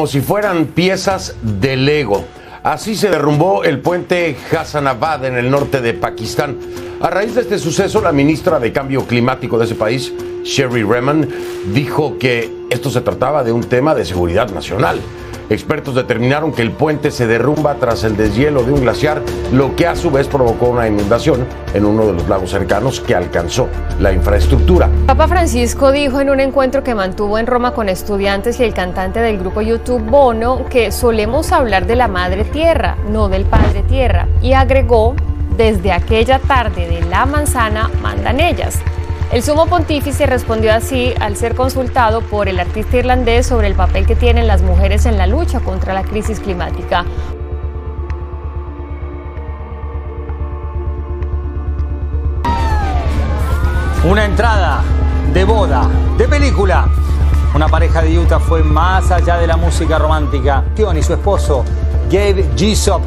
como si fueran piezas de Lego. Así se derrumbó el puente Hassanabad en el norte de Pakistán. A raíz de este suceso, la ministra de Cambio Climático de ese país, Sherry Reman, dijo que esto se trataba de un tema de seguridad nacional. Expertos determinaron que el puente se derrumba tras el deshielo de un glaciar, lo que a su vez provocó una inundación en uno de los lagos cercanos que alcanzó la infraestructura. Papa Francisco dijo en un encuentro que mantuvo en Roma con estudiantes y el cantante del grupo YouTube Bono que solemos hablar de la madre tierra, no del padre tierra, y agregó, desde aquella tarde de la manzana mandan ellas. El sumo pontífice respondió así al ser consultado por el artista irlandés sobre el papel que tienen las mujeres en la lucha contra la crisis climática. Una entrada de boda, de película. Una pareja de Utah fue más allá de la música romántica. Tion y su esposo, Gabe Gisop,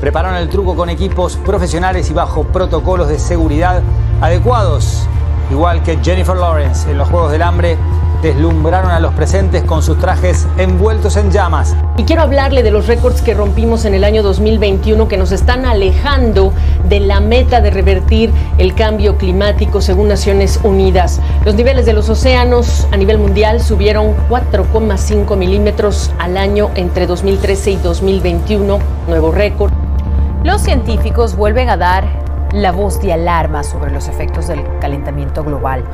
prepararon el truco con equipos profesionales y bajo protocolos de seguridad adecuados igual que Jennifer Lawrence en los Juegos del Hambre, deslumbraron a los presentes con sus trajes envueltos en llamas. Y quiero hablarle de los récords que rompimos en el año 2021 que nos están alejando de la meta de revertir el cambio climático según Naciones Unidas. Los niveles de los océanos a nivel mundial subieron 4,5 milímetros al año entre 2013 y 2021, nuevo récord. Los científicos vuelven a dar la voz de alarma sobre los efectos del calentamiento global.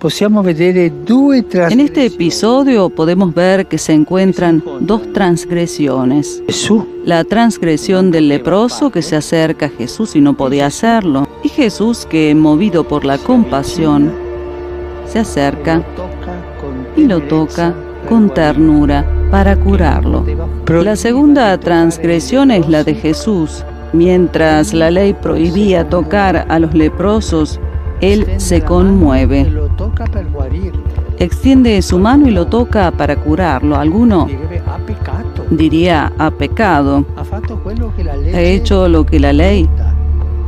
En este episodio podemos ver que se encuentran dos transgresiones. La transgresión del leproso que se acerca a Jesús y no podía hacerlo. Y Jesús que, movido por la compasión, se acerca y lo toca con ternura para curarlo. La segunda transgresión es la de Jesús. Mientras la ley prohibía tocar a los leprosos, él se conmueve. Extiende su mano y lo toca para curarlo. Alguno diría ha pecado. Ha hecho lo que la ley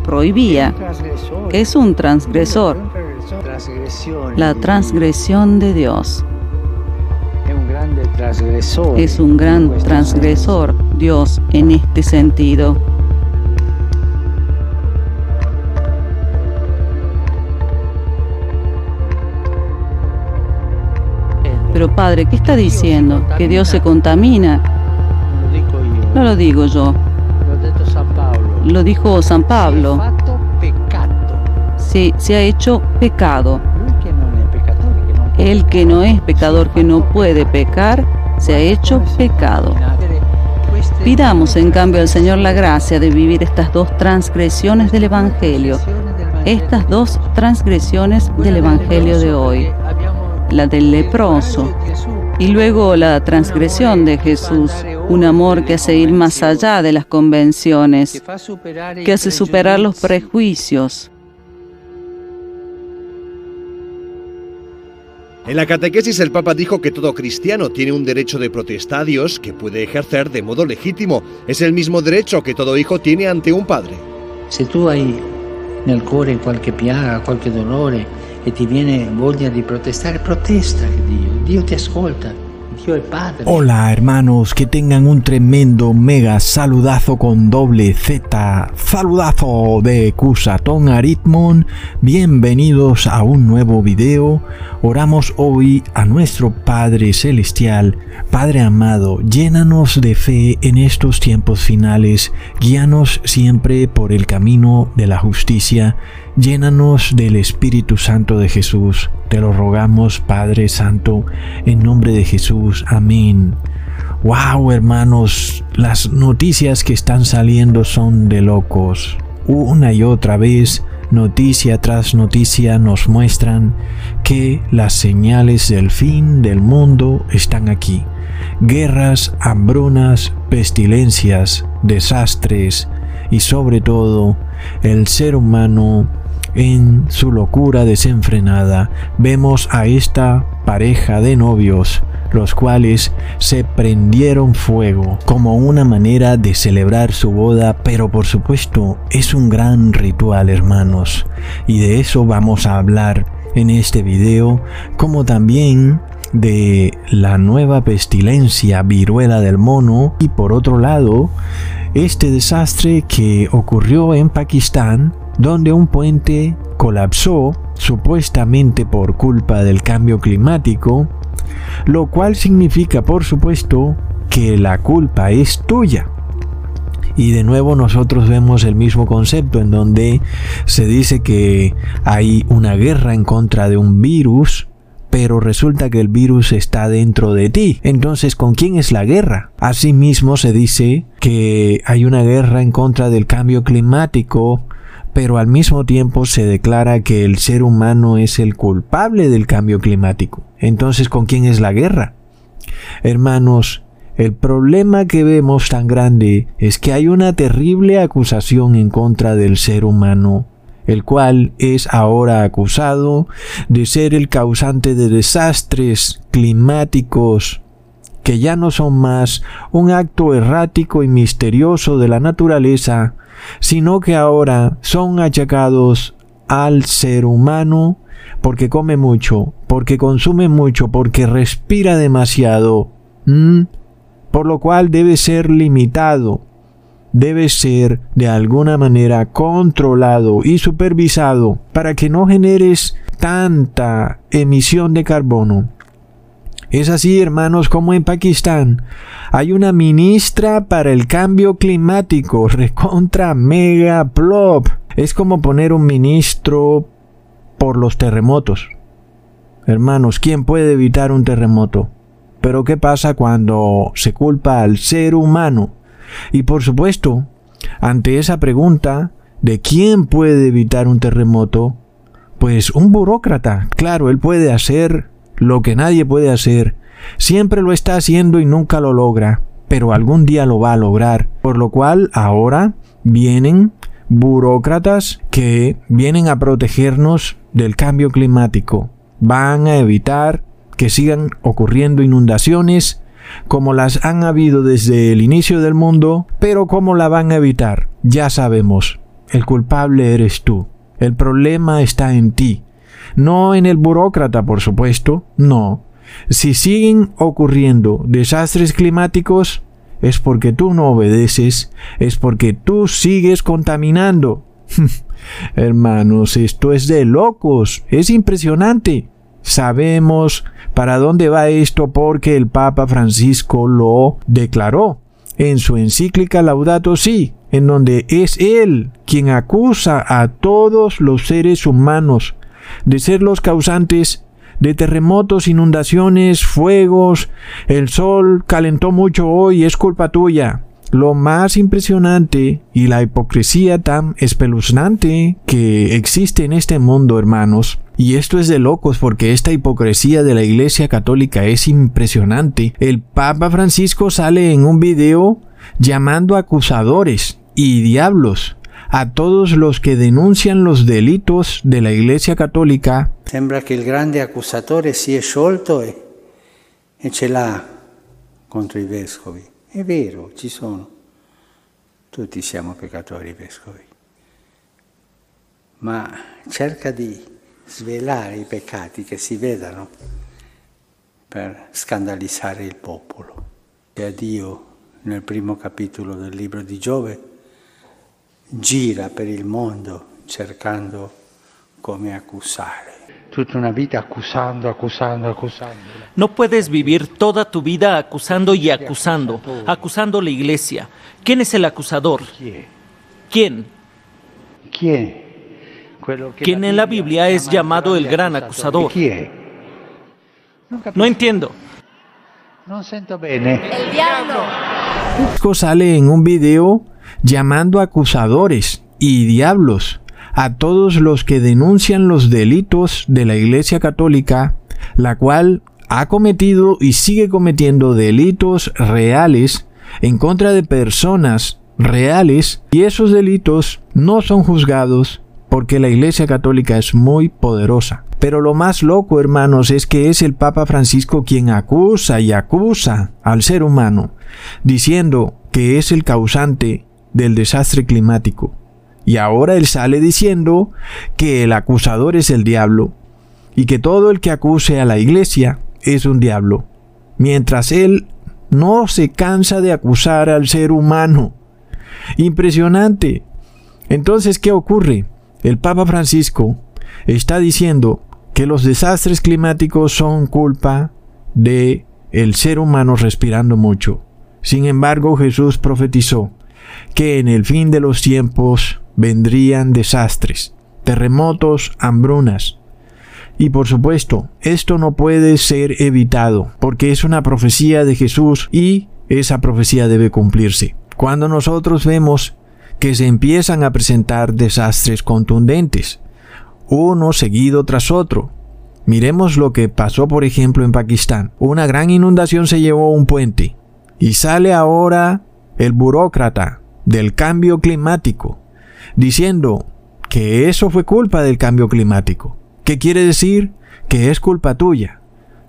prohibía, es un transgresor. La transgresión de Dios. Es un gran transgresor Dios en este sentido. Pero Padre, ¿qué está diciendo? ¿Que Dios se contamina? No lo digo yo. Lo dijo San Pablo. Sí, se ha hecho pecado. El que no es pecador, que no puede pecar, se ha hecho pecado. Pidamos en cambio al Señor la gracia de vivir estas dos transgresiones del Evangelio, estas dos transgresiones del Evangelio de hoy, la del leproso y luego la transgresión de Jesús, un amor que hace ir más allá de las convenciones, que hace superar los prejuicios, En la catequesis el Papa dijo que todo cristiano tiene un derecho de protesta a Dios que puede ejercer de modo legítimo. Es el mismo derecho que todo hijo tiene ante un padre. Si tú hay nel cuore qualche piaga, qualche dolore e ti viene voglia di protestare, protesta Dio. Dio ti ascolta. Hola hermanos, que tengan un tremendo mega saludazo con doble Z, saludazo de Cusatón Aritmon, bienvenidos a un nuevo video, oramos hoy a nuestro Padre Celestial, Padre amado, llénanos de fe en estos tiempos finales, guíanos siempre por el camino de la justicia, Llénanos del Espíritu Santo de Jesús. Te lo rogamos, Padre Santo, en nombre de Jesús. Amén. Wow, hermanos, las noticias que están saliendo son de locos. Una y otra vez, noticia tras noticia nos muestran que las señales del fin del mundo están aquí. Guerras, hambrunas, pestilencias, desastres y sobre todo el ser humano en su locura desenfrenada, vemos a esta pareja de novios, los cuales se prendieron fuego como una manera de celebrar su boda, pero por supuesto es un gran ritual hermanos, y de eso vamos a hablar en este video, como también de la nueva pestilencia viruela del mono y por otro lado este desastre que ocurrió en Pakistán donde un puente colapsó supuestamente por culpa del cambio climático, lo cual significa por supuesto que la culpa es tuya. Y de nuevo nosotros vemos el mismo concepto en donde se dice que hay una guerra en contra de un virus, pero resulta que el virus está dentro de ti. Entonces, ¿con quién es la guerra? Asimismo se dice que hay una guerra en contra del cambio climático, pero al mismo tiempo se declara que el ser humano es el culpable del cambio climático. Entonces, ¿con quién es la guerra? Hermanos, el problema que vemos tan grande es que hay una terrible acusación en contra del ser humano, el cual es ahora acusado de ser el causante de desastres climáticos que ya no son más un acto errático y misterioso de la naturaleza, sino que ahora son achacados al ser humano porque come mucho, porque consume mucho, porque respira demasiado, por lo cual debe ser limitado, debe ser de alguna manera controlado y supervisado para que no generes tanta emisión de carbono. Es así, hermanos, como en Pakistán hay una ministra para el cambio climático, recontra mega plop. Es como poner un ministro por los terremotos. Hermanos, ¿quién puede evitar un terremoto? Pero ¿qué pasa cuando se culpa al ser humano? Y por supuesto, ante esa pregunta de quién puede evitar un terremoto, pues un burócrata, claro, él puede hacer lo que nadie puede hacer. Siempre lo está haciendo y nunca lo logra, pero algún día lo va a lograr. Por lo cual ahora vienen burócratas que vienen a protegernos del cambio climático. Van a evitar que sigan ocurriendo inundaciones como las han habido desde el inicio del mundo, pero ¿cómo la van a evitar? Ya sabemos, el culpable eres tú. El problema está en ti. No en el burócrata, por supuesto, no. Si siguen ocurriendo desastres climáticos, es porque tú no obedeces, es porque tú sigues contaminando. Hermanos, esto es de locos, es impresionante. Sabemos para dónde va esto porque el Papa Francisco lo declaró en su encíclica Laudato Si, en donde es él quien acusa a todos los seres humanos de ser los causantes de terremotos, inundaciones, fuegos. El sol calentó mucho hoy, es culpa tuya. Lo más impresionante y la hipocresía tan espeluznante que existe en este mundo, hermanos, y esto es de locos porque esta hipocresía de la Iglesia Católica es impresionante. El Papa Francisco sale en un video llamando acusadores y diablos a todos los que denuncian los delitos de la Iglesia Católica. Sembra che il grande accusatore si è sciolto e, e ce l'ha contro i vescovi. È vero, ci sono. Tutti siamo peccatori vescovi. Ma cerca di svelare i peccati che si vedano per scandalizzare il popolo. E a Dio, nel primo capitolo del libro di Giove, gira per il mondo cercando come accusare. Tutta una vita accusando, accusando, accusando. No puedes vivir toda tu vida acusando y acusando, acusando la iglesia. ¿Quién es el acusador? ¿Quién? ¿Quién? Quien en la Biblia es llamado el gran acusador. No entiendo. No siento bene. El diablo. Sale en un video llamando acusadores y diablos a todos los que denuncian los delitos de la Iglesia Católica, la cual ha cometido y sigue cometiendo delitos reales en contra de personas reales y esos delitos no son juzgados porque la Iglesia Católica es muy poderosa. Pero lo más loco, hermanos, es que es el Papa Francisco quien acusa y acusa al ser humano, diciendo que es el causante del desastre climático. Y ahora él sale diciendo que el acusador es el diablo y que todo el que acuse a la iglesia es un diablo, mientras él no se cansa de acusar al ser humano. Impresionante. Entonces, ¿qué ocurre? El Papa Francisco está diciendo que los desastres climáticos son culpa de el ser humano respirando mucho. Sin embargo, Jesús profetizó que en el fin de los tiempos vendrían desastres, terremotos, hambrunas. Y por supuesto, esto no puede ser evitado, porque es una profecía de Jesús y esa profecía debe cumplirse. Cuando nosotros vemos que se empiezan a presentar desastres contundentes, uno seguido tras otro. Miremos lo que pasó, por ejemplo, en Pakistán. Una gran inundación se llevó un puente y sale ahora el burócrata del cambio climático diciendo que eso fue culpa del cambio climático. ¿Qué quiere decir? Que es culpa tuya.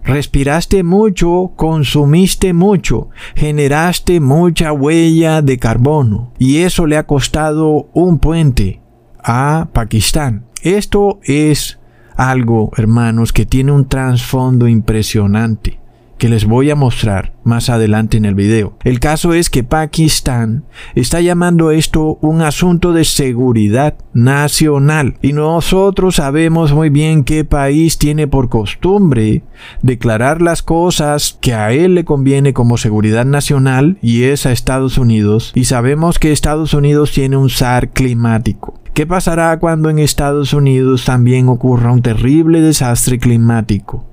Respiraste mucho, consumiste mucho, generaste mucha huella de carbono y eso le ha costado un puente a Pakistán. Esto es algo, hermanos, que tiene un trasfondo impresionante que les voy a mostrar más adelante en el video. El caso es que Pakistán está llamando esto un asunto de seguridad nacional y nosotros sabemos muy bien qué país tiene por costumbre declarar las cosas que a él le conviene como seguridad nacional y es a Estados Unidos y sabemos que Estados Unidos tiene un SAR climático. ¿Qué pasará cuando en Estados Unidos también ocurra un terrible desastre climático?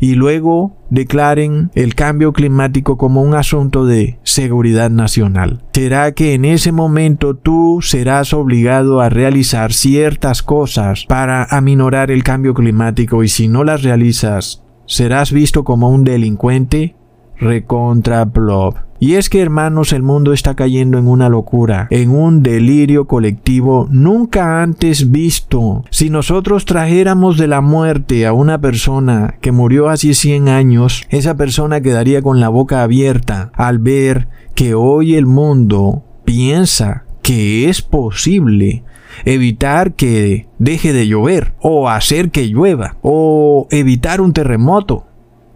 Y luego declaren el cambio climático como un asunto de seguridad nacional. ¿Será que en ese momento tú serás obligado a realizar ciertas cosas para aminorar el cambio climático y si no las realizas, serás visto como un delincuente? Recontra blob. Y es que hermanos, el mundo está cayendo en una locura, en un delirio colectivo nunca antes visto. Si nosotros trajéramos de la muerte a una persona que murió hace 100 años, esa persona quedaría con la boca abierta al ver que hoy el mundo piensa que es posible evitar que deje de llover o hacer que llueva o evitar un terremoto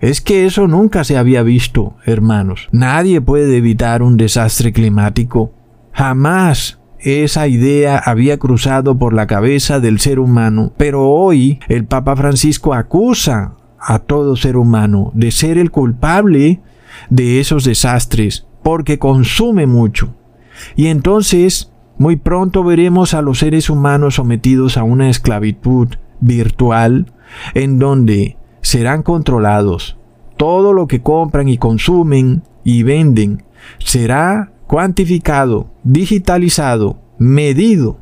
es que eso nunca se había visto, hermanos. Nadie puede evitar un desastre climático. Jamás esa idea había cruzado por la cabeza del ser humano, pero hoy el Papa Francisco acusa a todo ser humano de ser el culpable de esos desastres, porque consume mucho. Y entonces, muy pronto veremos a los seres humanos sometidos a una esclavitud virtual, en donde serán controlados. Todo lo que compran y consumen y venden será cuantificado, digitalizado, medido.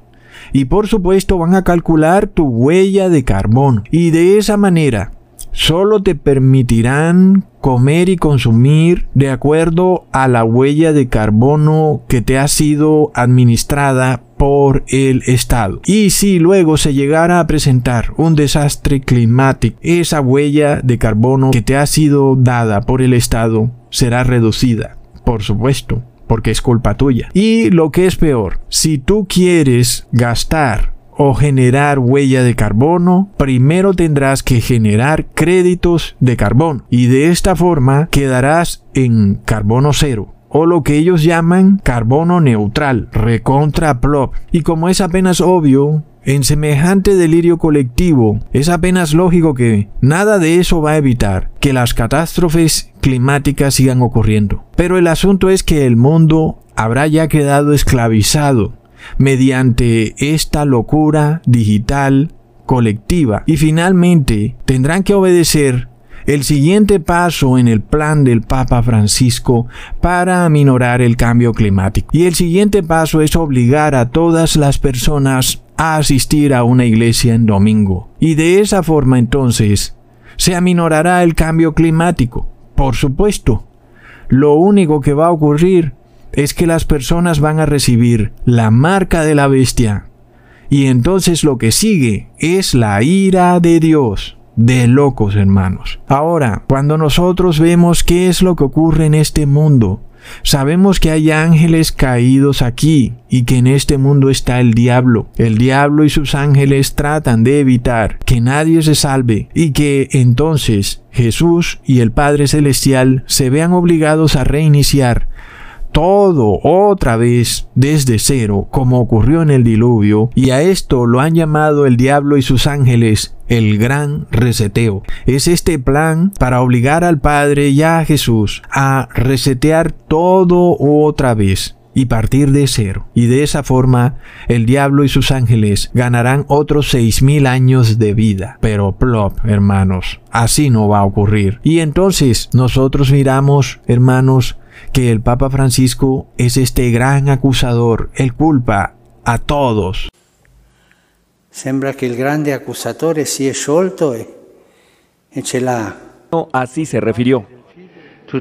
Y por supuesto van a calcular tu huella de carbono. Y de esa manera solo te permitirán comer y consumir de acuerdo a la huella de carbono que te ha sido administrada por el Estado. Y si luego se llegara a presentar un desastre climático, esa huella de carbono que te ha sido dada por el Estado será reducida, por supuesto, porque es culpa tuya. Y lo que es peor, si tú quieres gastar o generar huella de carbono, primero tendrás que generar créditos de carbono y de esta forma quedarás en carbono cero o lo que ellos llaman carbono neutral, recontra plop. Y como es apenas obvio, en semejante delirio colectivo, es apenas lógico que nada de eso va a evitar que las catástrofes climáticas sigan ocurriendo. Pero el asunto es que el mundo habrá ya quedado esclavizado mediante esta locura digital colectiva y finalmente tendrán que obedecer el siguiente paso en el plan del Papa Francisco para aminorar el cambio climático. Y el siguiente paso es obligar a todas las personas a asistir a una iglesia en domingo. Y de esa forma entonces se aminorará el cambio climático. Por supuesto, lo único que va a ocurrir es que las personas van a recibir la marca de la bestia Y entonces lo que sigue es la ira de Dios. De locos, hermanos. Ahora, cuando nosotros vemos qué es lo que ocurre en este mundo, Sabemos que hay ángeles caídos aquí y que en este mundo está el diablo. El diablo y sus ángeles tratan de evitar que nadie se salve y que entonces Jesús y el Padre Celestial se vean obligados a reiniciar todo otra vez desde cero, como ocurrió en el diluvio, y a esto lo han llamado el diablo y sus ángeles el gran reseteo. Es este plan para obligar al Padre y a Jesús a resetear todo otra vez y partir de cero. Y de esa forma el diablo y sus ángeles ganarán otros seis mil años de vida. Pero plop, hermanos, así no va a ocurrir. Y entonces nosotros miramos, hermanos, que el Papa Francisco es este gran acusador, él culpa a todos. Sembra que el grande acusatore si è sciolto e, e ce l'ha. No, así se refirió.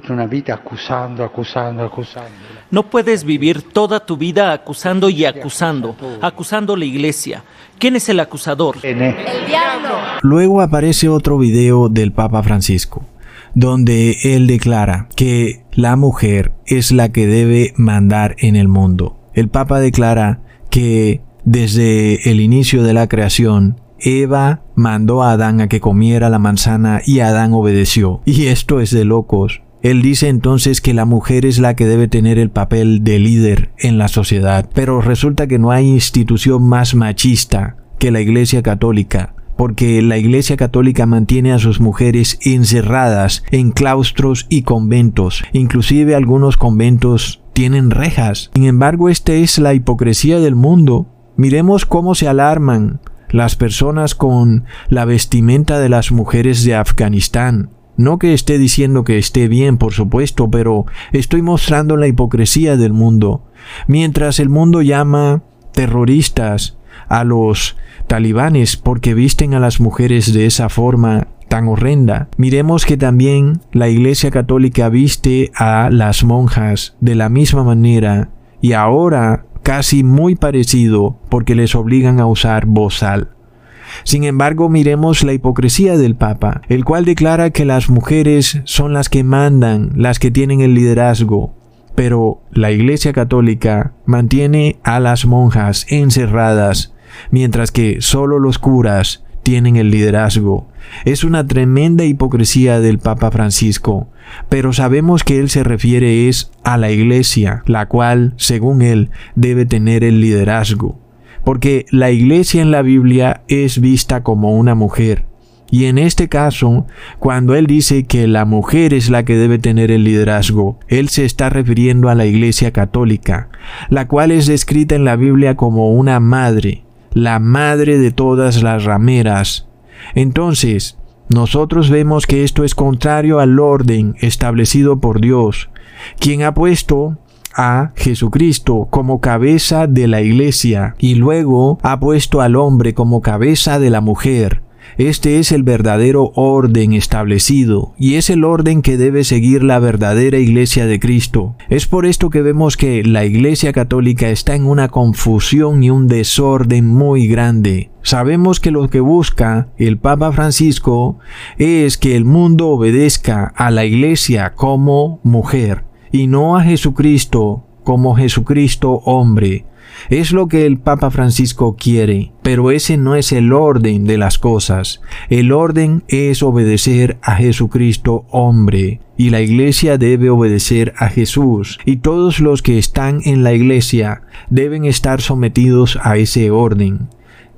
Una vita accusando, accusando, accusando. No puedes vivir toda tu vida acusando y acusando, acusando la iglesia. ¿Quién es el acusador? El diablo. Luego aparece otro video del Papa Francisco donde él declara que la mujer es la que debe mandar en el mundo. El Papa declara que desde el inicio de la creación, Eva mandó a Adán a que comiera la manzana y Adán obedeció. Y esto es de locos. Él dice entonces que la mujer es la que debe tener el papel de líder en la sociedad, pero resulta que no hay institución más machista que la Iglesia Católica porque la Iglesia Católica mantiene a sus mujeres encerradas en claustros y conventos. Inclusive algunos conventos tienen rejas. Sin embargo, esta es la hipocresía del mundo. Miremos cómo se alarman las personas con la vestimenta de las mujeres de Afganistán. No que esté diciendo que esté bien, por supuesto, pero estoy mostrando la hipocresía del mundo. Mientras el mundo llama terroristas a los talibanes porque visten a las mujeres de esa forma tan horrenda. Miremos que también la Iglesia Católica viste a las monjas de la misma manera y ahora casi muy parecido porque les obligan a usar bozal. Sin embargo, miremos la hipocresía del Papa, el cual declara que las mujeres son las que mandan, las que tienen el liderazgo, pero la Iglesia Católica mantiene a las monjas encerradas mientras que solo los curas tienen el liderazgo. Es una tremenda hipocresía del Papa Francisco, pero sabemos que él se refiere es a la iglesia, la cual, según él, debe tener el liderazgo. Porque la iglesia en la Biblia es vista como una mujer. Y en este caso, cuando él dice que la mujer es la que debe tener el liderazgo, él se está refiriendo a la iglesia católica, la cual es descrita en la Biblia como una madre, la madre de todas las rameras. Entonces, nosotros vemos que esto es contrario al orden establecido por Dios, quien ha puesto a Jesucristo como cabeza de la iglesia y luego ha puesto al hombre como cabeza de la mujer. Este es el verdadero orden establecido y es el orden que debe seguir la verdadera iglesia de Cristo. Es por esto que vemos que la iglesia católica está en una confusión y un desorden muy grande. Sabemos que lo que busca el Papa Francisco es que el mundo obedezca a la iglesia como mujer y no a Jesucristo como Jesucristo hombre. Es lo que el Papa Francisco quiere, pero ese no es el orden de las cosas. El orden es obedecer a Jesucristo hombre, y la iglesia debe obedecer a Jesús, y todos los que están en la iglesia deben estar sometidos a ese orden.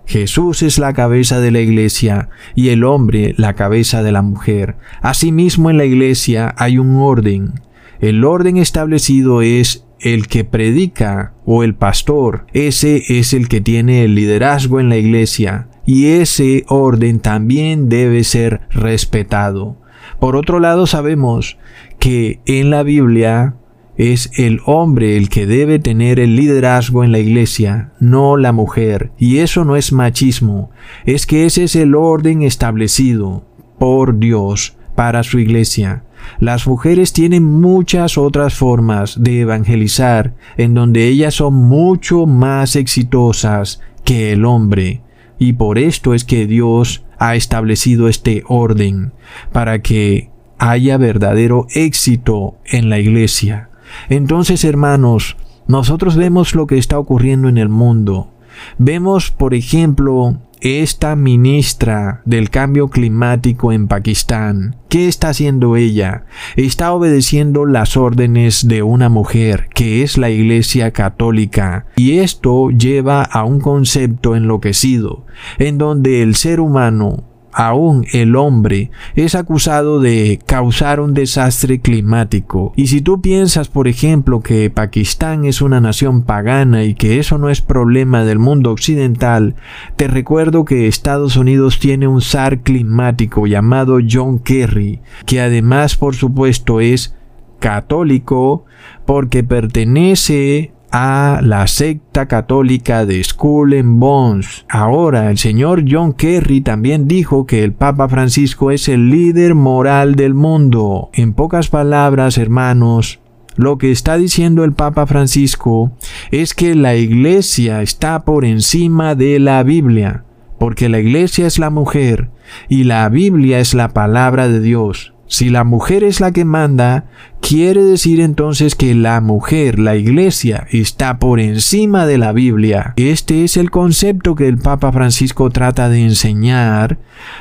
Jesús es la cabeza de la iglesia y el hombre la cabeza de la mujer. Asimismo en la iglesia hay un orden. El orden establecido es el que predica o el pastor, ese es el que tiene el liderazgo en la iglesia y ese orden también debe ser respetado. Por otro lado, sabemos que en la Biblia es el hombre el que debe tener el liderazgo en la iglesia, no la mujer. Y eso no es machismo, es que ese es el orden establecido por Dios para su iglesia. Las mujeres tienen muchas otras formas de evangelizar en donde ellas son mucho más exitosas que el hombre. Y por esto es que Dios ha establecido este orden, para que haya verdadero éxito en la iglesia. Entonces, hermanos, nosotros vemos lo que está ocurriendo en el mundo. Vemos, por ejemplo, esta ministra del cambio climático en Pakistán. ¿Qué está haciendo ella? Está obedeciendo las órdenes de una mujer, que es la Iglesia Católica. Y esto lleva a un concepto enloquecido, en donde el ser humano aún el hombre es acusado de causar un desastre climático. Y si tú piensas, por ejemplo, que Pakistán es una nación pagana y que eso no es problema del mundo occidental, te recuerdo que Estados Unidos tiene un zar climático llamado John Kerry, que además, por supuesto, es católico porque pertenece a la secta católica de Skull and Bones. Ahora, el señor John Kerry también dijo que el Papa Francisco es el líder moral del mundo. En pocas palabras, hermanos, lo que está diciendo el Papa Francisco es que la iglesia está por encima de la Biblia, porque la iglesia es la mujer y la Biblia es la palabra de Dios. Si la mujer es la que manda, quiere decir entonces que la mujer, la iglesia, está por encima de la Biblia. Este es el concepto que el Papa Francisco trata de enseñar,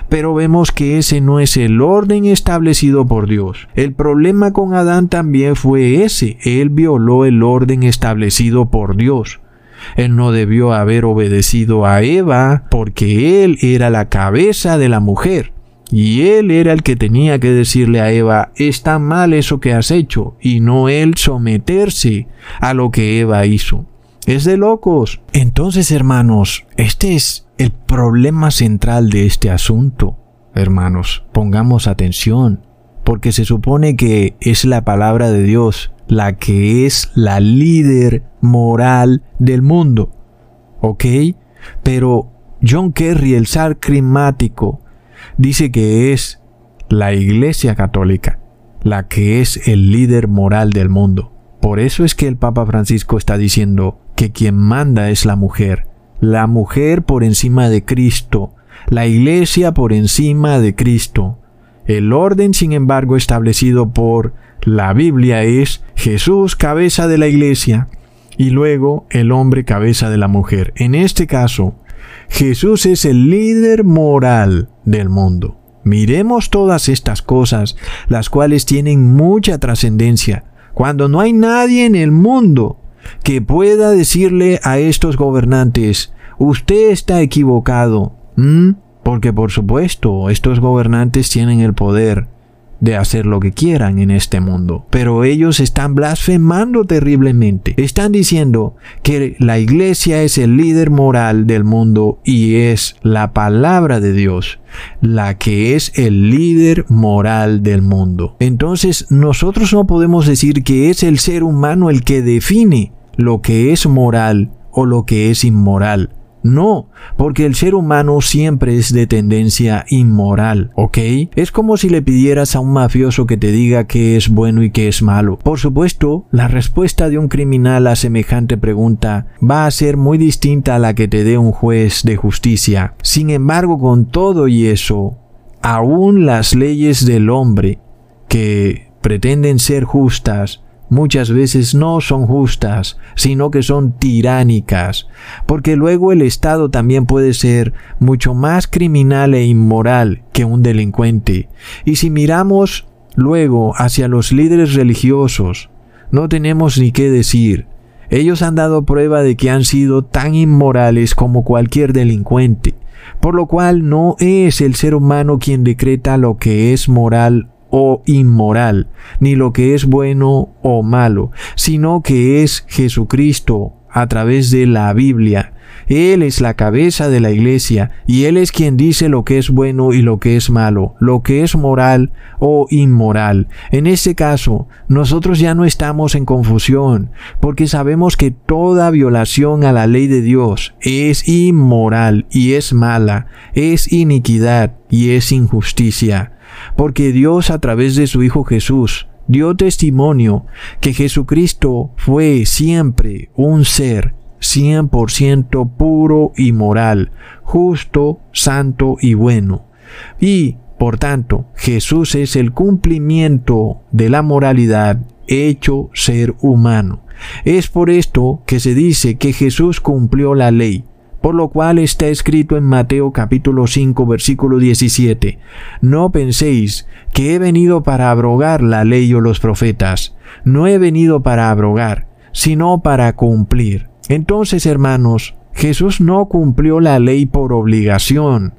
pero vemos que ese no es el orden establecido por Dios. El problema con Adán también fue ese, él violó el orden establecido por Dios. Él no debió haber obedecido a Eva porque él era la cabeza de la mujer. Y él era el que tenía que decirle a Eva, está mal eso que has hecho, y no él someterse a lo que Eva hizo. Es de locos. Entonces, hermanos, este es el problema central de este asunto. Hermanos, pongamos atención, porque se supone que es la palabra de Dios la que es la líder moral del mundo. ¿Ok? Pero John Kerry, el zar climático, dice que es la Iglesia Católica la que es el líder moral del mundo. Por eso es que el Papa Francisco está diciendo que quien manda es la mujer, la mujer por encima de Cristo, la Iglesia por encima de Cristo. El orden, sin embargo, establecido por la Biblia es Jesús cabeza de la Iglesia y luego el hombre cabeza de la mujer. En este caso, Jesús es el líder moral del mundo. Miremos todas estas cosas, las cuales tienen mucha trascendencia, cuando no hay nadie en el mundo que pueda decirle a estos gobernantes, usted está equivocado. Porque por supuesto, estos gobernantes tienen el poder de hacer lo que quieran en este mundo. Pero ellos están blasfemando terriblemente. Están diciendo que la iglesia es el líder moral del mundo y es la palabra de Dios la que es el líder moral del mundo. Entonces nosotros no podemos decir que es el ser humano el que define lo que es moral o lo que es inmoral. No, porque el ser humano siempre es de tendencia inmoral, ¿ok? Es como si le pidieras a un mafioso que te diga qué es bueno y qué es malo. Por supuesto, la respuesta de un criminal a semejante pregunta va a ser muy distinta a la que te dé un juez de justicia. Sin embargo, con todo y eso, aún las leyes del hombre, que pretenden ser justas, muchas veces no son justas, sino que son tiránicas, porque luego el Estado también puede ser mucho más criminal e inmoral que un delincuente. Y si miramos luego hacia los líderes religiosos, no tenemos ni qué decir. Ellos han dado prueba de que han sido tan inmorales como cualquier delincuente, por lo cual no es el ser humano quien decreta lo que es moral o inmoral, ni lo que es bueno o malo, sino que es Jesucristo a través de la Biblia. Él es la cabeza de la iglesia y Él es quien dice lo que es bueno y lo que es malo, lo que es moral o inmoral. En este caso, nosotros ya no estamos en confusión, porque sabemos que toda violación a la ley de Dios es inmoral y es mala, es iniquidad y es injusticia porque Dios a través de su Hijo Jesús dio testimonio que Jesucristo fue siempre un ser 100% puro y moral, justo, santo y bueno. Y, por tanto, Jesús es el cumplimiento de la moralidad hecho ser humano. Es por esto que se dice que Jesús cumplió la ley, por lo cual está escrito en Mateo capítulo 5 versículo 17, No penséis que he venido para abrogar la ley o los profetas, no he venido para abrogar, sino para cumplir. Entonces, hermanos, Jesús no cumplió la ley por obligación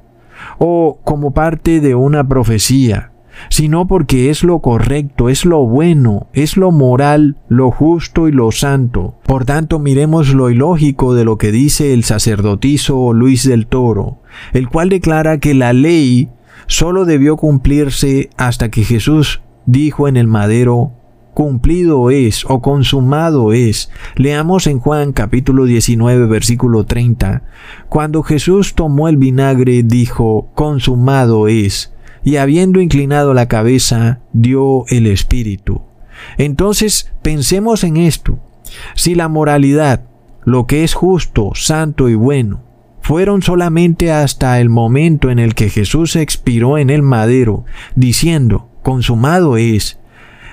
o como parte de una profecía, sino porque es lo correcto, es lo bueno, es lo moral, lo justo y lo santo. Por tanto, miremos lo ilógico de lo que dice el sacerdotizo Luis del Toro, el cual declara que la ley solo debió cumplirse hasta que Jesús dijo en el madero, cumplido es o consumado es. Leamos en Juan capítulo 19 versículo 30. Cuando Jesús tomó el vinagre dijo, consumado es, y habiendo inclinado la cabeza, dio el Espíritu. Entonces pensemos en esto. Si la moralidad, lo que es justo, santo y bueno, fueron solamente hasta el momento en el que Jesús expiró en el madero, diciendo, consumado es,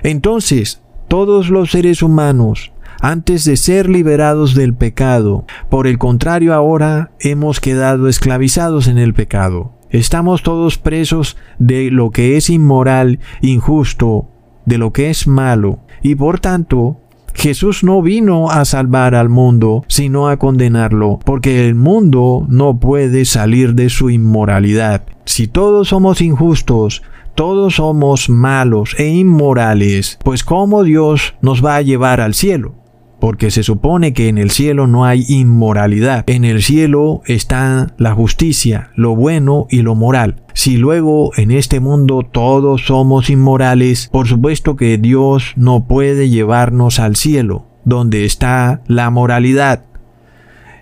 entonces, todos los seres humanos, antes de ser liberados del pecado, por el contrario ahora hemos quedado esclavizados en el pecado. Estamos todos presos de lo que es inmoral, injusto, de lo que es malo, y por tanto, Jesús no vino a salvar al mundo, sino a condenarlo, porque el mundo no puede salir de su inmoralidad. Si todos somos injustos, todos somos malos e inmorales, pues ¿cómo Dios nos va a llevar al cielo? Porque se supone que en el cielo no hay inmoralidad. En el cielo está la justicia, lo bueno y lo moral. Si luego en este mundo todos somos inmorales, por supuesto que Dios no puede llevarnos al cielo, donde está la moralidad.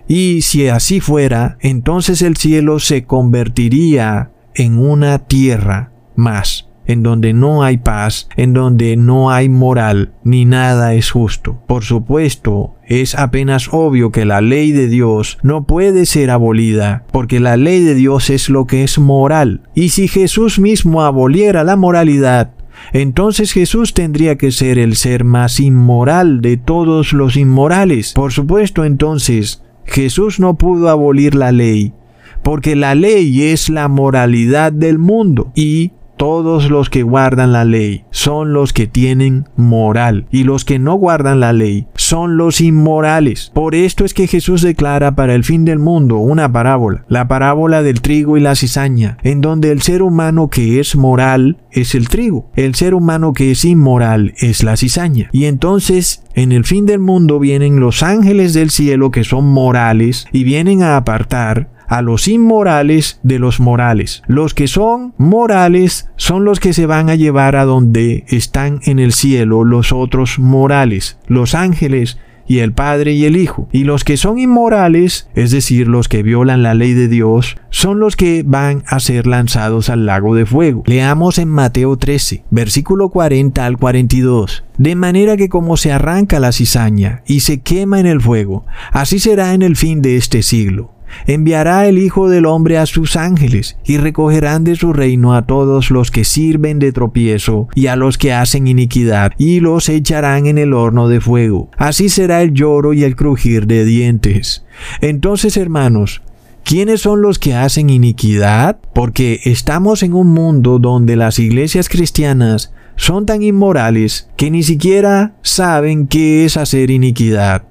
Y si así fuera, entonces el cielo se convertiría en una tierra más, en donde no hay paz, en donde no hay moral, ni nada es justo. Por supuesto, es apenas obvio que la ley de Dios no puede ser abolida, porque la ley de Dios es lo que es moral. Y si Jesús mismo aboliera la moralidad, entonces Jesús tendría que ser el ser más inmoral de todos los inmorales. Por supuesto, entonces, Jesús no pudo abolir la ley, porque la ley es la moralidad del mundo y todos los que guardan la ley son los que tienen moral y los que no guardan la ley son los inmorales. Por esto es que Jesús declara para el fin del mundo una parábola, la parábola del trigo y la cizaña, en donde el ser humano que es moral es el trigo, el ser humano que es inmoral es la cizaña. Y entonces en el fin del mundo vienen los ángeles del cielo que son morales y vienen a apartar a los inmorales de los morales. Los que son morales son los que se van a llevar a donde están en el cielo los otros morales, los ángeles y el Padre y el Hijo. Y los que son inmorales, es decir, los que violan la ley de Dios, son los que van a ser lanzados al lago de fuego. Leamos en Mateo 13, versículo 40 al 42. De manera que como se arranca la cizaña y se quema en el fuego, así será en el fin de este siglo enviará el Hijo del Hombre a sus ángeles, y recogerán de su reino a todos los que sirven de tropiezo y a los que hacen iniquidad, y los echarán en el horno de fuego. Así será el lloro y el crujir de dientes. Entonces, hermanos, ¿Quiénes son los que hacen iniquidad? Porque estamos en un mundo donde las iglesias cristianas son tan inmorales que ni siquiera saben qué es hacer iniquidad.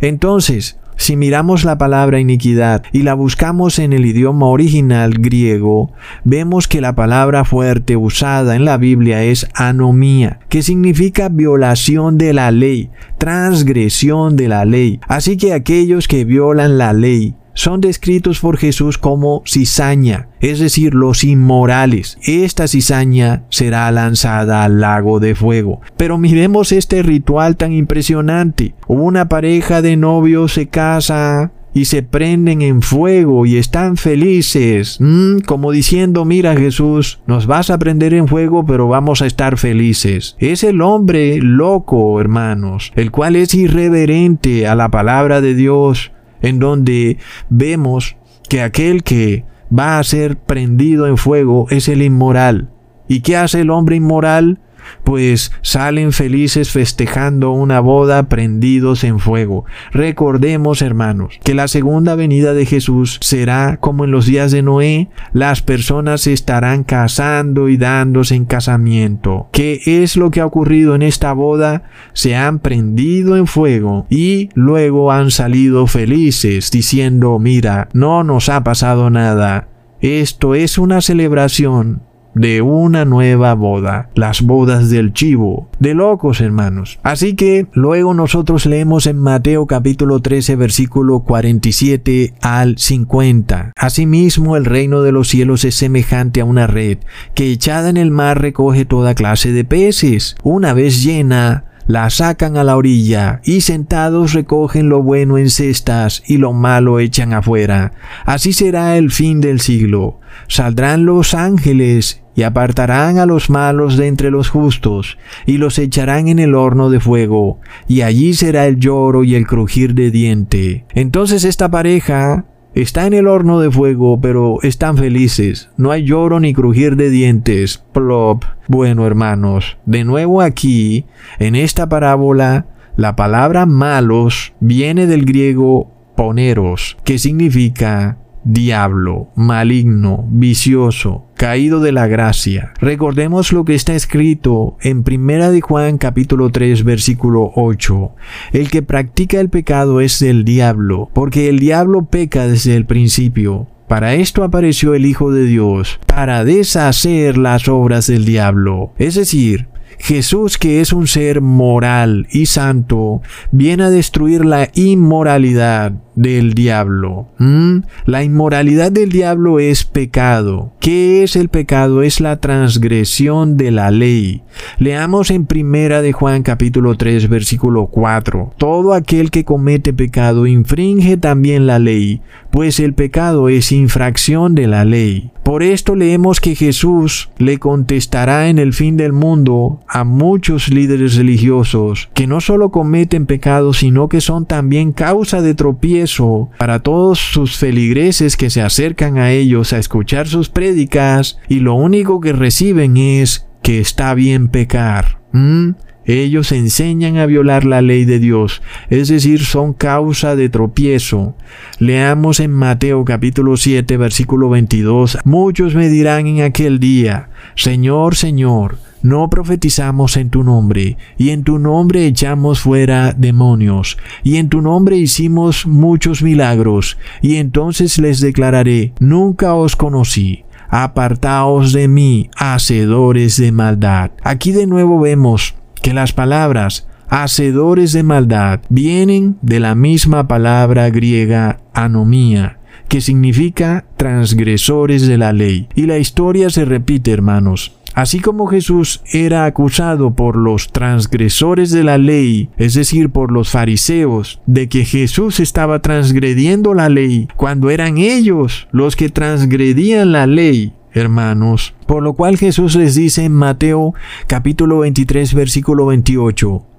Entonces, si miramos la palabra iniquidad y la buscamos en el idioma original griego, vemos que la palabra fuerte usada en la Biblia es anomía, que significa violación de la ley, transgresión de la ley. Así que aquellos que violan la ley son descritos por Jesús como cizaña, es decir, los inmorales. Esta cizaña será lanzada al lago de fuego. Pero miremos este ritual tan impresionante. Una pareja de novios se casa y se prenden en fuego y están felices, como diciendo, mira Jesús, nos vas a prender en fuego, pero vamos a estar felices. Es el hombre loco, hermanos, el cual es irreverente a la palabra de Dios en donde vemos que aquel que va a ser prendido en fuego es el inmoral. ¿Y qué hace el hombre inmoral? Pues salen felices festejando una boda prendidos en fuego. Recordemos, hermanos, que la segunda venida de Jesús será como en los días de Noé, las personas estarán casando y dándose en casamiento. ¿Qué es lo que ha ocurrido en esta boda? Se han prendido en fuego y luego han salido felices diciendo, mira, no nos ha pasado nada. Esto es una celebración de una nueva boda, las bodas del chivo, de locos hermanos. Así que luego nosotros leemos en Mateo capítulo 13 versículo 47 al 50. Asimismo el reino de los cielos es semejante a una red que echada en el mar recoge toda clase de peces. Una vez llena, la sacan a la orilla y sentados recogen lo bueno en cestas y lo malo echan afuera. Así será el fin del siglo. Saldrán los ángeles y apartarán a los malos de entre los justos, y los echarán en el horno de fuego, y allí será el lloro y el crujir de diente. Entonces esta pareja está en el horno de fuego, pero están felices. No hay lloro ni crujir de dientes. Plop. Bueno, hermanos, de nuevo aquí, en esta parábola, la palabra malos viene del griego poneros, que significa diablo, maligno, vicioso, caído de la gracia. Recordemos lo que está escrito en Primera de Juan capítulo 3 versículo 8. El que practica el pecado es el diablo, porque el diablo peca desde el principio. Para esto apareció el Hijo de Dios, para deshacer las obras del diablo. Es decir, Jesús, que es un ser moral y santo, viene a destruir la inmoralidad del diablo. La inmoralidad del diablo es pecado. ¿Qué es el pecado? Es la transgresión de la ley. Leamos en primera de Juan capítulo 3 versículo 4. Todo aquel que comete pecado infringe también la ley, pues el pecado es infracción de la ley. Por esto leemos que Jesús le contestará en el fin del mundo a muchos líderes religiosos que no solo cometen pecado, sino que son también causa de tropiezo para todos sus feligreses que se acercan a ellos a escuchar sus prédicas y lo único que reciben es que está bien pecar. Ellos enseñan a violar la ley de Dios, es decir, son causa de tropiezo. Leamos en Mateo capítulo 7 versículo 22, muchos me dirán en aquel día, Señor, Señor, no profetizamos en tu nombre, y en tu nombre echamos fuera demonios, y en tu nombre hicimos muchos milagros, y entonces les declararé, nunca os conocí apartaos de mí, hacedores de maldad. Aquí de nuevo vemos que las palabras hacedores de maldad vienen de la misma palabra griega anomía, que significa transgresores de la ley. Y la historia se repite, hermanos. Así como Jesús era acusado por los transgresores de la ley, es decir, por los fariseos, de que Jesús estaba transgrediendo la ley, cuando eran ellos los que transgredían la ley, hermanos. Por lo cual Jesús les dice en Mateo capítulo 23 versículo 28,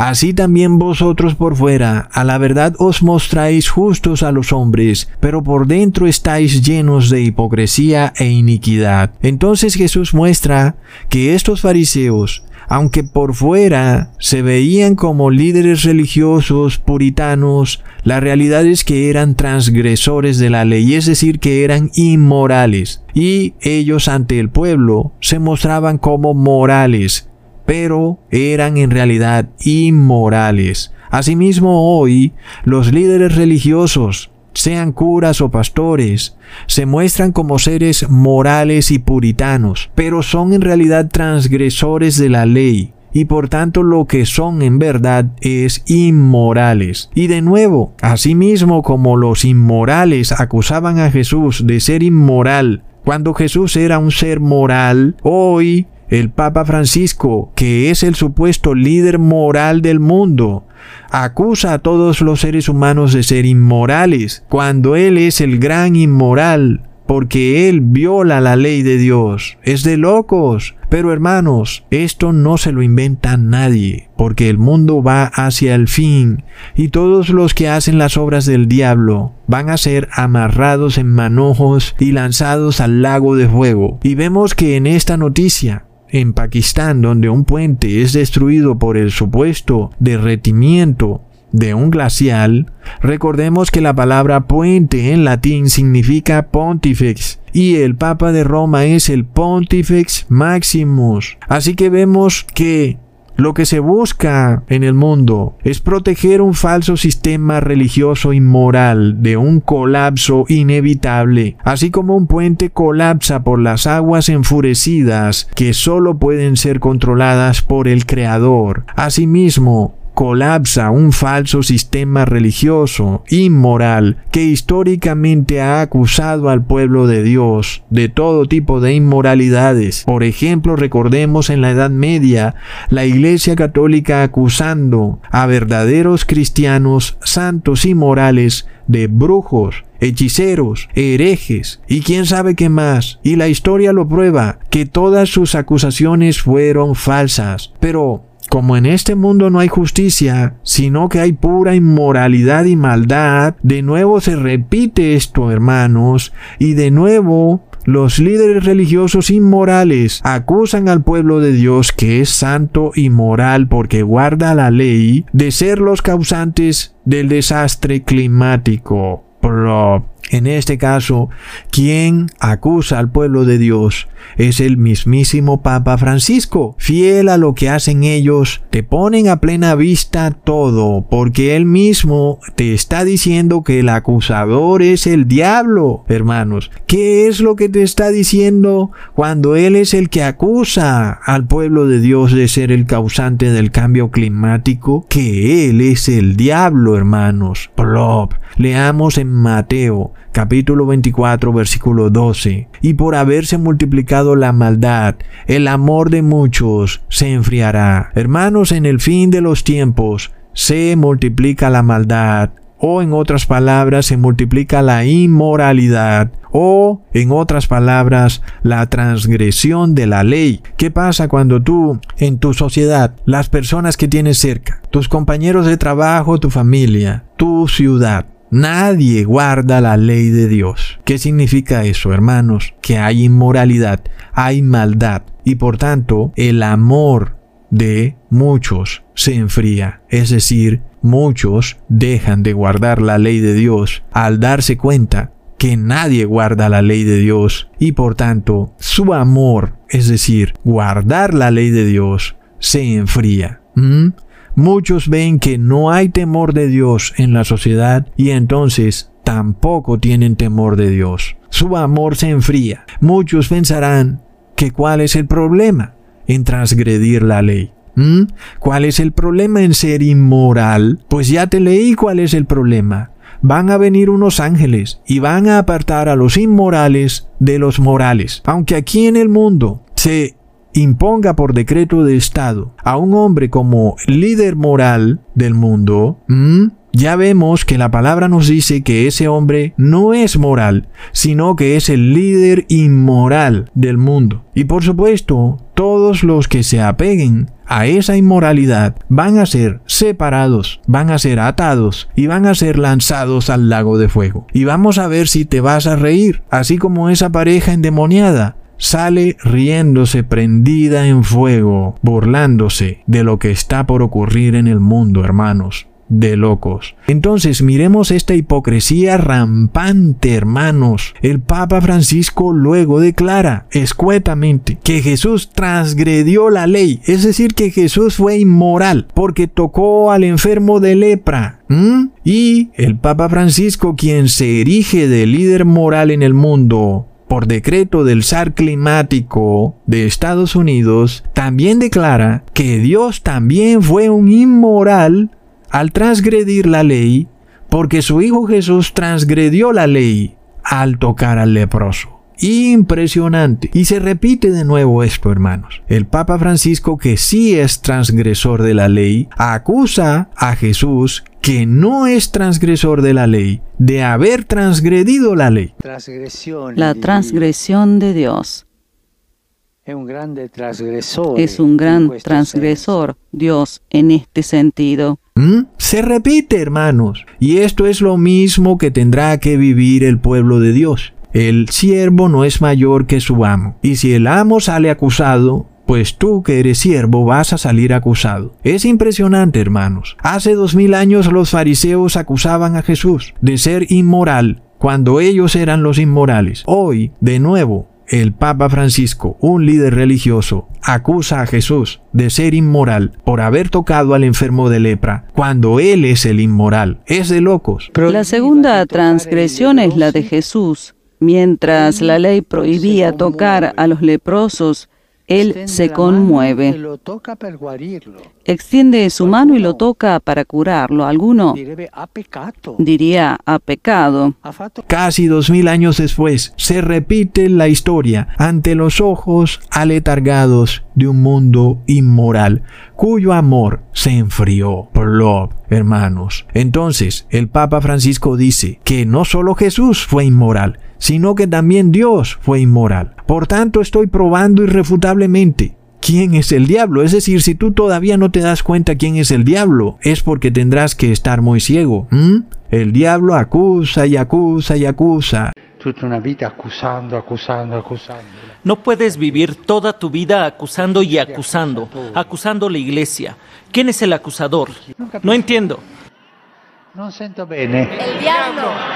Así también vosotros por fuera, a la verdad os mostráis justos a los hombres, pero por dentro estáis llenos de hipocresía e iniquidad. Entonces Jesús muestra que estos fariseos aunque por fuera se veían como líderes religiosos puritanos, la realidad es que eran transgresores de la ley, es decir, que eran inmorales. Y ellos ante el pueblo se mostraban como morales, pero eran en realidad inmorales. Asimismo hoy, los líderes religiosos sean curas o pastores, se muestran como seres morales y puritanos, pero son en realidad transgresores de la ley, y por tanto lo que son en verdad es inmorales. Y de nuevo, asimismo como los inmorales acusaban a Jesús de ser inmoral, cuando Jesús era un ser moral, hoy el Papa Francisco, que es el supuesto líder moral del mundo, acusa a todos los seres humanos de ser inmorales, cuando Él es el gran inmoral porque él viola la ley de Dios. Es de locos. Pero hermanos, esto no se lo inventa nadie, porque el mundo va hacia el fin, y todos los que hacen las obras del diablo van a ser amarrados en manojos y lanzados al lago de fuego. Y vemos que en esta noticia en Pakistán, donde un puente es destruido por el supuesto derretimiento de un glacial, recordemos que la palabra puente en latín significa pontifex y el Papa de Roma es el Pontifex Maximus. Así que vemos que lo que se busca en el mundo es proteger un falso sistema religioso y moral de un colapso inevitable, así como un puente colapsa por las aguas enfurecidas que solo pueden ser controladas por el Creador. Asimismo, colapsa un falso sistema religioso inmoral que históricamente ha acusado al pueblo de Dios de todo tipo de inmoralidades. Por ejemplo, recordemos en la Edad Media la Iglesia Católica acusando a verdaderos cristianos santos y morales de brujos, hechiceros, herejes y quién sabe qué más. Y la historia lo prueba, que todas sus acusaciones fueron falsas. Pero como en este mundo no hay justicia, sino que hay pura inmoralidad y maldad, de nuevo se repite esto, hermanos, y de nuevo los líderes religiosos inmorales acusan al pueblo de Dios que es santo y moral porque guarda la ley de ser los causantes del desastre climático. En este caso, quien acusa al pueblo de Dios es el mismísimo Papa Francisco. Fiel a lo que hacen ellos, te ponen a plena vista todo, porque él mismo te está diciendo que el acusador es el diablo, hermanos. ¿Qué es lo que te está diciendo cuando él es el que acusa al pueblo de Dios de ser el causante del cambio climático? Que él es el diablo, hermanos. Plop. Leamos en Mateo capítulo 24, versículo 12. Y por haberse multiplicado la maldad, el amor de muchos se enfriará. Hermanos, en el fin de los tiempos se multiplica la maldad, o en otras palabras se multiplica la inmoralidad, o en otras palabras la transgresión de la ley. ¿Qué pasa cuando tú en tu sociedad, las personas que tienes cerca, tus compañeros de trabajo, tu familia, tu ciudad, Nadie guarda la ley de Dios. ¿Qué significa eso, hermanos? Que hay inmoralidad, hay maldad y por tanto el amor de muchos se enfría. Es decir, muchos dejan de guardar la ley de Dios al darse cuenta que nadie guarda la ley de Dios y por tanto su amor, es decir, guardar la ley de Dios, se enfría. ¿Mm? Muchos ven que no hay temor de Dios en la sociedad y entonces tampoco tienen temor de Dios. Su amor se enfría. Muchos pensarán que cuál es el problema en transgredir la ley. ¿Mm? ¿Cuál es el problema en ser inmoral? Pues ya te leí cuál es el problema. Van a venir unos ángeles y van a apartar a los inmorales de los morales. Aunque aquí en el mundo se imponga por decreto de Estado a un hombre como líder moral del mundo, ya vemos que la palabra nos dice que ese hombre no es moral, sino que es el líder inmoral del mundo. Y por supuesto, todos los que se apeguen a esa inmoralidad van a ser separados, van a ser atados y van a ser lanzados al lago de fuego. Y vamos a ver si te vas a reír, así como esa pareja endemoniada sale riéndose prendida en fuego, burlándose de lo que está por ocurrir en el mundo, hermanos de locos. Entonces miremos esta hipocresía rampante, hermanos. El Papa Francisco luego declara escuetamente que Jesús transgredió la ley, es decir, que Jesús fue inmoral porque tocó al enfermo de lepra. Y el Papa Francisco, quien se erige de líder moral en el mundo, por decreto del SAR climático de Estados Unidos, también declara que Dios también fue un inmoral al transgredir la ley, porque su Hijo Jesús transgredió la ley al tocar al leproso. Impresionante. Y se repite de nuevo esto, hermanos. El Papa Francisco, que sí es transgresor de la ley, acusa a Jesús que no es transgresor de la ley, de haber transgredido la ley. La transgresión de Dios. Es un gran transgresor, Dios, en este sentido. ¿Mm? Se repite, hermanos, y esto es lo mismo que tendrá que vivir el pueblo de Dios. El siervo no es mayor que su amo, y si el amo sale acusado, pues tú que eres siervo vas a salir acusado. Es impresionante, hermanos. Hace dos mil años los fariseos acusaban a Jesús de ser inmoral cuando ellos eran los inmorales. Hoy, de nuevo, el Papa Francisco, un líder religioso, acusa a Jesús de ser inmoral por haber tocado al enfermo de lepra, cuando él es el inmoral. Es de locos. La segunda transgresión es la de Jesús. Mientras la ley prohibía tocar a los leprosos, él se conmueve. Extiende su mano y lo toca para curarlo. Alguno diría ha pecado. Casi dos mil años después, se repite la historia ante los ojos aletargados de un mundo inmoral, cuyo amor se enfrió. Plop, hermanos. Entonces, el Papa Francisco dice que no solo Jesús fue inmoral, sino que también Dios fue inmoral. Por tanto, estoy probando irrefutablemente quién es el diablo. Es decir, si tú todavía no te das cuenta quién es el diablo, es porque tendrás que estar muy ciego. El diablo acusa y acusa y acusa. Toda una vida acusando, acusando, acusando. No puedes vivir toda tu vida acusando y acusando, acusando a la iglesia. ¿Quién es el acusador? No entiendo. No siento bene. El diablo.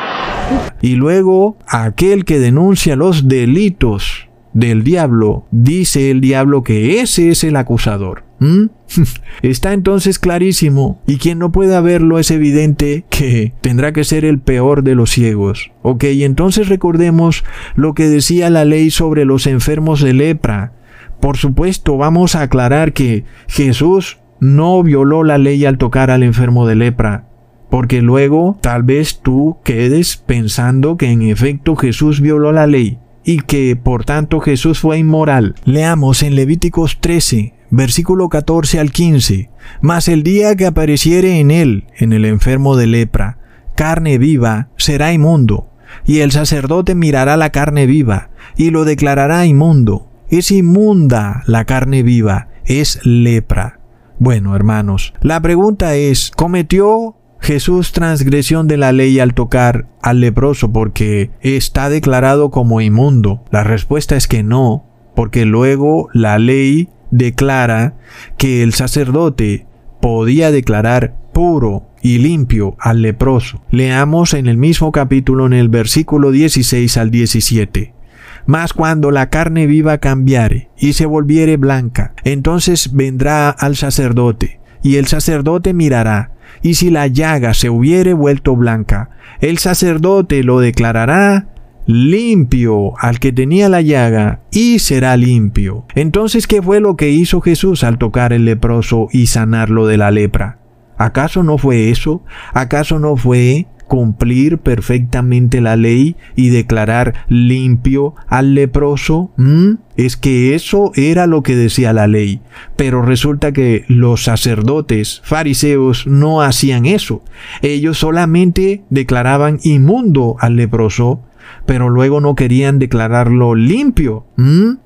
Y luego aquel que denuncia los delitos del diablo, dice el diablo que ese es el acusador. ¿Mm? Está entonces clarísimo, y quien no pueda verlo es evidente que tendrá que ser el peor de los ciegos. Ok, entonces recordemos lo que decía la ley sobre los enfermos de lepra. Por supuesto, vamos a aclarar que Jesús no violó la ley al tocar al enfermo de lepra. Porque luego tal vez tú quedes pensando que en efecto Jesús violó la ley y que por tanto Jesús fue inmoral. Leamos en Levíticos 13, versículo 14 al 15. Mas el día que apareciere en él, en el enfermo de lepra, carne viva, será inmundo. Y el sacerdote mirará la carne viva y lo declarará inmundo. Es inmunda la carne viva, es lepra. Bueno, hermanos, la pregunta es, ¿cometió Jesús transgresión de la ley al tocar al leproso porque está declarado como inmundo? La respuesta es que no, porque luego la ley declara que el sacerdote podía declarar puro y limpio al leproso. Leamos en el mismo capítulo en el versículo 16 al 17. Mas cuando la carne viva cambiare y se volviere blanca, entonces vendrá al sacerdote, y el sacerdote mirará, y si la llaga se hubiere vuelto blanca, el sacerdote lo declarará limpio al que tenía la llaga y será limpio. Entonces, ¿qué fue lo que hizo Jesús al tocar el leproso y sanarlo de la lepra? ¿Acaso no fue eso? ¿Acaso no fue cumplir perfectamente la ley y declarar limpio al leproso? ¿Mm? Es que eso era lo que decía la ley. Pero resulta que los sacerdotes fariseos no hacían eso. Ellos solamente declaraban inmundo al leproso, pero luego no querían declararlo limpio.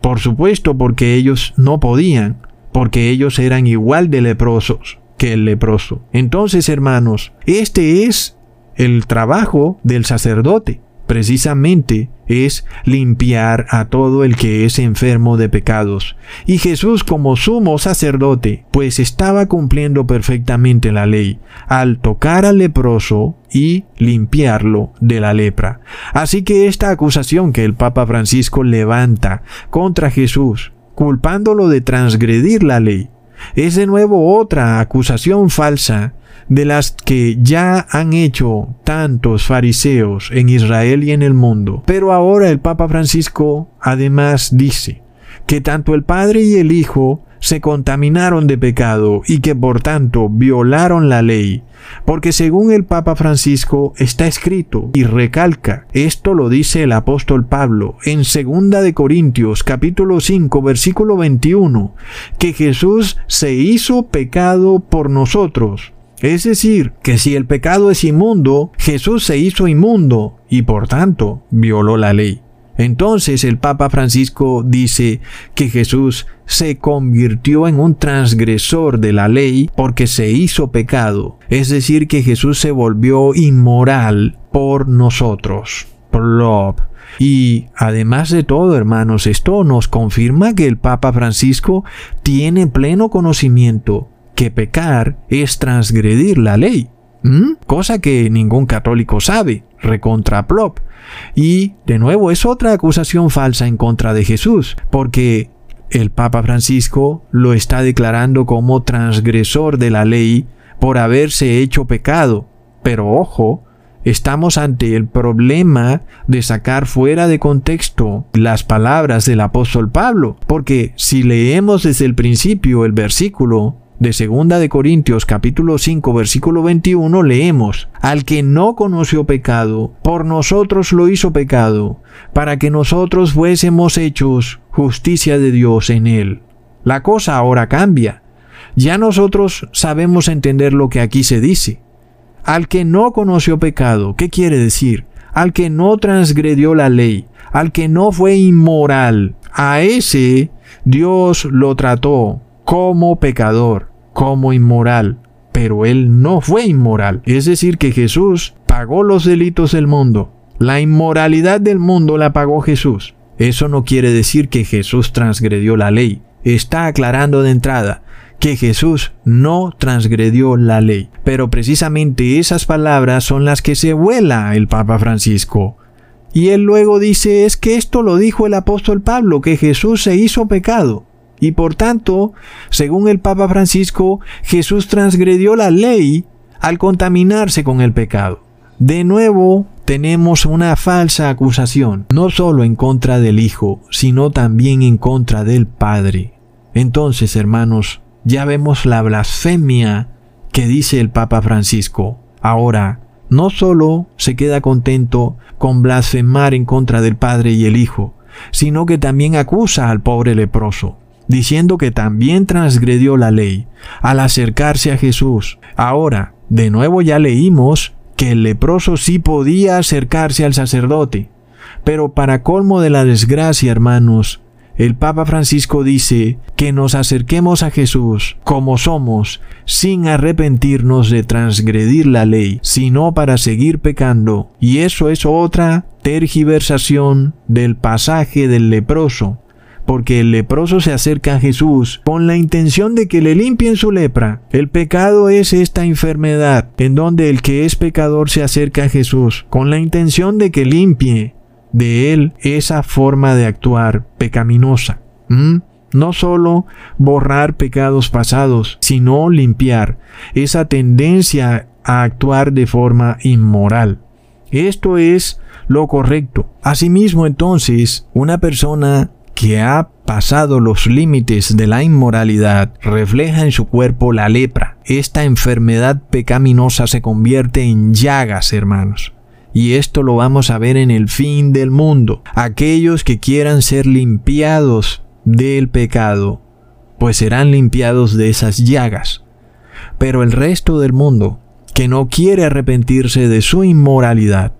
Por supuesto, porque ellos no podían, porque ellos eran igual de leprosos que el leproso. Entonces, hermanos, este es el trabajo del sacerdote precisamente es limpiar a todo el que es enfermo de pecados. Y Jesús como sumo sacerdote, pues estaba cumpliendo perfectamente la ley al tocar al leproso y limpiarlo de la lepra. Así que esta acusación que el Papa Francisco levanta contra Jesús, culpándolo de transgredir la ley, es de nuevo otra acusación falsa de las que ya han hecho tantos fariseos en Israel y en el mundo. Pero ahora el Papa Francisco además dice que tanto el Padre y el Hijo se contaminaron de pecado y que por tanto violaron la ley, porque según el Papa Francisco está escrito y recalca, esto lo dice el apóstol Pablo en 2 de Corintios capítulo 5 versículo 21, que Jesús se hizo pecado por nosotros Es decir, que si el pecado es inmundo, Jesús se hizo inmundo y por tanto violó la ley. Entonces el Papa Francisco dice que Jesús se convirtió en un transgresor de la ley porque se hizo pecado. Es decir, que Jesús se volvió inmoral por nosotros. Plop. Y además de todo, hermanos, esto nos confirma que el Papa Francisco tiene pleno conocimiento que pecar es transgredir la ley. Cosa que ningún católico sabe, Y de nuevo es otra acusación falsa en contra de Jesús, porque el Papa Francisco lo está declarando como transgresor de la ley por haberse hecho pecado. Pero ojo, estamos ante el problema de sacar fuera de contexto las palabras del apóstol Pablo, porque si leemos desde el principio el versículo, de Segunda de Corintios capítulo 5 versículo 21 leemos, al que no conoció pecado, por nosotros lo hizo pecado, para que nosotros fuésemos hechos justicia de Dios en él. La cosa ahora cambia. Ya nosotros sabemos entender lo que aquí se dice. Al que no conoció pecado, ¿qué quiere decir? Al que no transgredió la ley, al que no fue inmoral, a ese Dios lo trató como pecador, como inmoral, pero él no fue inmoral. Es decir, que Jesús pagó los delitos del mundo. La inmoralidad del mundo la pagó Jesús. Eso no quiere decir que Jesús transgredió la ley. Está aclarando de entrada que Jesús no transgredió la ley. Pero precisamente esas palabras son las que se vuela el Papa Francisco. Y él luego dice es que esto lo dijo el apóstol Pablo, que Jesús se hizo pecado. Y por tanto, según el Papa Francisco, Jesús transgredió la ley al contaminarse con el pecado. De nuevo, tenemos una falsa acusación, no solo en contra del Hijo, sino también en contra del Padre. Entonces, hermanos, ya vemos la blasfemia que dice el Papa Francisco. Ahora, no solo se queda contento con blasfemar en contra del Padre y el Hijo, sino que también acusa al pobre leproso diciendo que también transgredió la ley al acercarse a Jesús. Ahora, de nuevo ya leímos que el leproso sí podía acercarse al sacerdote, pero para colmo de la desgracia, hermanos, el Papa Francisco dice que nos acerquemos a Jesús como somos, sin arrepentirnos de transgredir la ley, sino para seguir pecando. Y eso es otra tergiversación del pasaje del leproso, porque el leproso se acerca a Jesús con la intención de que le limpien su lepra. El pecado es esta enfermedad en donde el que es pecador se acerca a Jesús con la intención de que limpie de él esa forma de actuar pecaminosa. No solo borrar pecados pasados, sino limpiar esa tendencia a actuar de forma inmoral. Esto es lo correcto. Asimismo, entonces, una persona que ha pasado los límites de la inmoralidad refleja en su cuerpo la lepra. Esta enfermedad pecaminosa se convierte en llagas, hermanos. Y esto lo vamos a ver en el fin del mundo. Aquellos que quieran ser limpiados del pecado, pues serán limpiados de esas llagas. Pero el resto del mundo, que no quiere arrepentirse de su inmoralidad,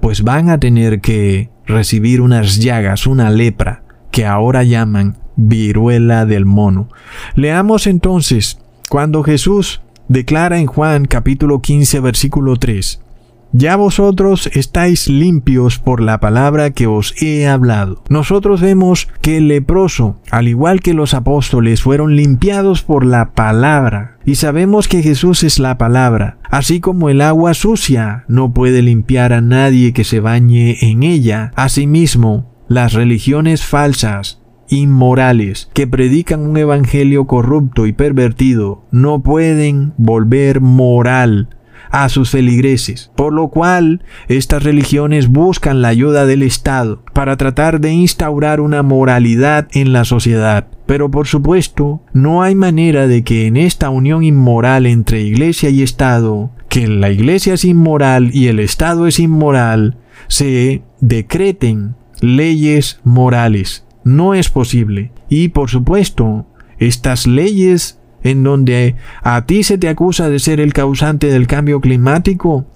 pues van a tener que recibir unas llagas, una lepra, que ahora llaman viruela del mono. Leamos entonces cuando Jesús declara en Juan capítulo 15 versículo 3, ya vosotros estáis limpios por la palabra que os he hablado. Nosotros vemos que el leproso, al igual que los apóstoles, fueron limpiados por la palabra. Y sabemos que Jesús es la palabra, así como el agua sucia no puede limpiar a nadie que se bañe en ella. Asimismo, las religiones falsas, inmorales, que predican un evangelio corrupto y pervertido, no pueden volver moral a sus feligreses, por lo cual estas religiones buscan la ayuda del Estado para tratar de instaurar una moralidad en la sociedad. Pero por supuesto, no hay manera de que en esta unión inmoral entre Iglesia y Estado, que la Iglesia es inmoral y el Estado es inmoral, se decreten leyes morales. No es posible. Y por supuesto, estas leyes en donde a ti se te acusa de ser el causante del cambio climático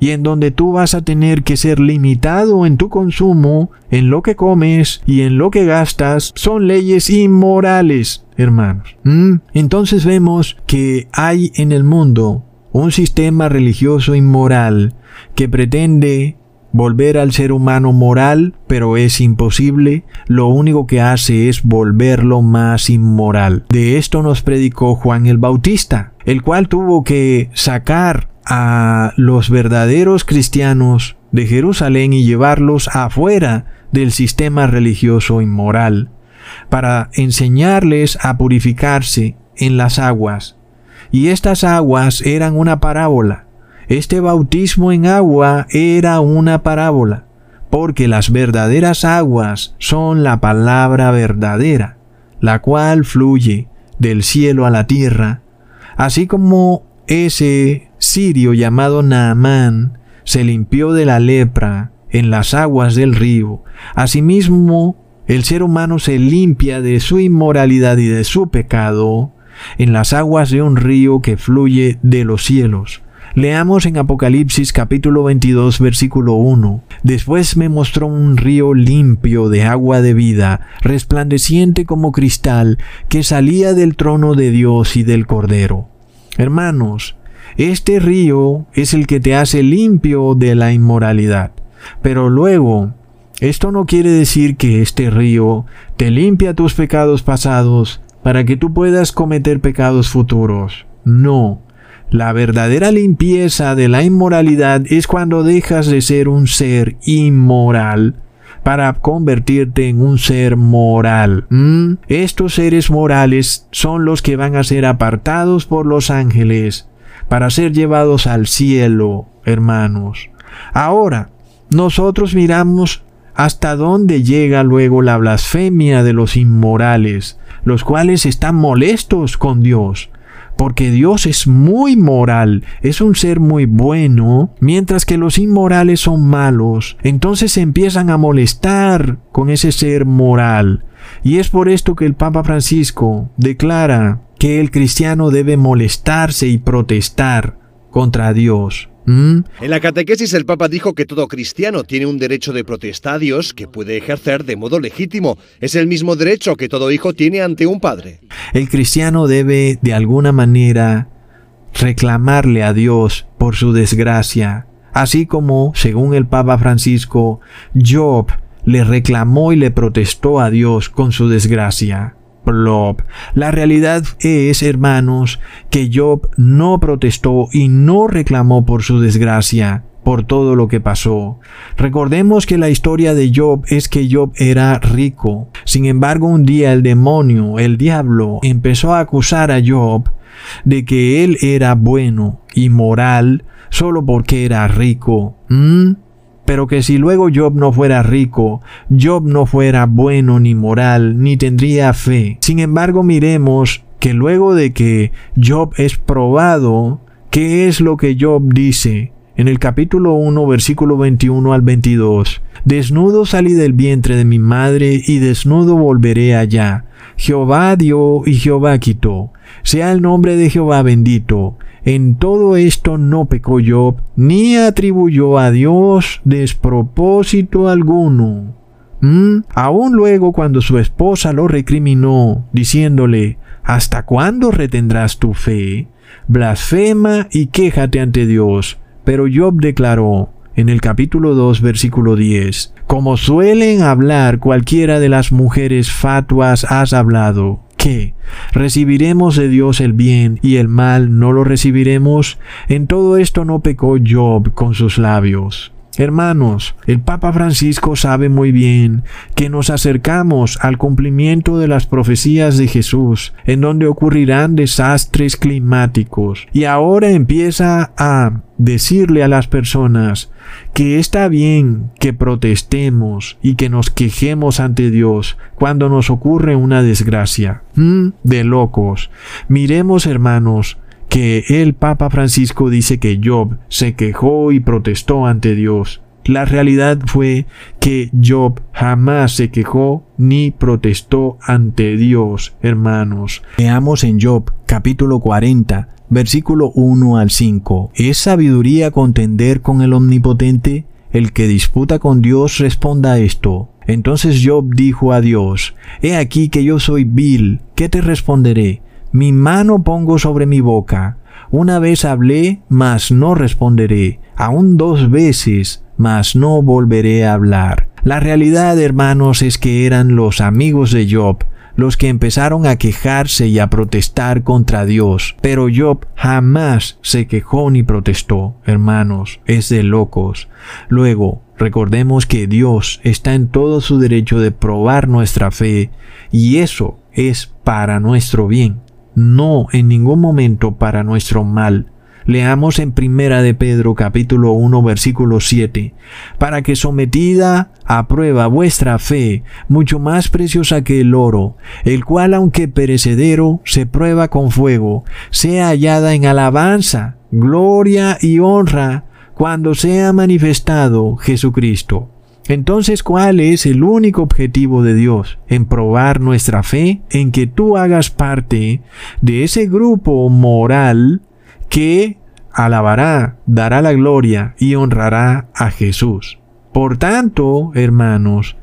y en donde tú vas a tener que ser limitado en tu consumo, en lo que comes y en lo que gastas, son leyes inmorales, hermanos. ¿Mm? Entonces vemos que hay en el mundo un sistema religioso inmoral que pretende volver al ser humano moral, pero es imposible, lo único que hace es volverlo más inmoral. De esto nos predicó Juan el Bautista, el cual tuvo que sacar a los verdaderos cristianos de Jerusalén y llevarlos afuera del sistema religioso inmoral, para enseñarles a purificarse en las aguas. Y estas aguas eran una parábola este bautismo en agua era una parábola, porque las verdaderas aguas son la palabra verdadera, la cual fluye del cielo a la tierra, así como ese sirio llamado Naamán se limpió de la lepra en las aguas del río, asimismo el ser humano se limpia de su inmoralidad y de su pecado en las aguas de un río que fluye de los cielos. Leamos en Apocalipsis capítulo 22 versículo 1. Después me mostró un río limpio de agua de vida, resplandeciente como cristal, que salía del trono de Dios y del Cordero. Hermanos, este río es el que te hace limpio de la inmoralidad. Pero luego, esto no quiere decir que este río te limpia tus pecados pasados para que tú puedas cometer pecados futuros. No, la verdadera limpieza de la inmoralidad es cuando dejas de ser un ser inmoral para convertirte en un ser moral. ¿Mm? Estos seres morales son los que van a ser apartados por los ángeles para ser llevados al cielo, hermanos. Ahora, nosotros miramos hasta dónde llega luego la blasfemia de los inmorales, los cuales están molestos con Dios porque Dios es muy moral, es un ser muy bueno, mientras que los inmorales son malos. Entonces se empiezan a molestar con ese ser moral. Y es por esto que el Papa Francisco declara que el cristiano debe molestarse y protestar contra Dios. ¿Mm? En la catequesis el Papa dijo que todo cristiano tiene un derecho de protesta a Dios que puede ejercer de modo legítimo. Es el mismo derecho que todo hijo tiene ante un padre. El cristiano debe de alguna manera reclamarle a Dios por su desgracia, así como, según el Papa Francisco, Job le reclamó y le protestó a Dios con su desgracia. La realidad es, hermanos, que Job no protestó y no reclamó por su desgracia, por todo lo que pasó. Recordemos que la historia de Job es que Job era rico. Sin embargo, un día el demonio, el diablo, empezó a acusar a Job de que él era bueno y moral solo porque era rico. ¿Mm? Pero que si luego Job no fuera rico, Job no fuera bueno ni moral, ni tendría fe. Sin embargo, miremos que luego de que Job es probado, ¿qué es lo que Job dice? En el capítulo 1, versículo 21 al 22. Desnudo salí del vientre de mi madre y desnudo volveré allá. Jehová dio y Jehová quitó. Sea el nombre de Jehová bendito. En todo esto no pecó Job, ni atribuyó a Dios despropósito alguno. ¿Mm? Aún luego cuando su esposa lo recriminó, diciéndole, ¿Hasta cuándo retendrás tu fe? Blasfema y quéjate ante Dios. Pero Job declaró, en el capítulo 2, versículo 10, Como suelen hablar cualquiera de las mujeres fatuas has hablado, ¿Qué? ¿Recibiremos de Dios el bien y el mal no lo recibiremos? En todo esto no pecó Job con sus labios. Hermanos, el Papa Francisco sabe muy bien que nos acercamos al cumplimiento de las profecías de Jesús, en donde ocurrirán desastres climáticos, y ahora empieza a decirle a las personas que está bien que protestemos y que nos quejemos ante Dios cuando nos ocurre una desgracia. ¿Mm? De locos. Miremos, hermanos, que el Papa Francisco dice que Job se quejó y protestó ante Dios. La realidad fue que Job jamás se quejó ni protestó ante Dios, hermanos. Veamos en Job capítulo 40, versículo 1 al 5. ¿Es sabiduría contender con el Omnipotente? El que disputa con Dios responda esto. Entonces Job dijo a Dios, He aquí que yo soy vil, ¿qué te responderé? Mi mano pongo sobre mi boca. Una vez hablé, mas no responderé. Aún dos veces, mas no volveré a hablar. La realidad, hermanos, es que eran los amigos de Job los que empezaron a quejarse y a protestar contra Dios. Pero Job jamás se quejó ni protestó, hermanos, es de locos. Luego, recordemos que Dios está en todo su derecho de probar nuestra fe, y eso es para nuestro bien, no en ningún momento para nuestro mal. Leamos en Primera de Pedro capítulo 1 versículo 7, para que sometida a prueba vuestra fe, mucho más preciosa que el oro, el cual aunque perecedero se prueba con fuego, sea hallada en alabanza, gloria y honra cuando sea manifestado Jesucristo. Entonces, ¿cuál es el único objetivo de Dios? En probar nuestra fe, en que tú hagas parte de ese grupo moral que alabará, dará la gloria y honrará a Jesús. Por tanto, hermanos,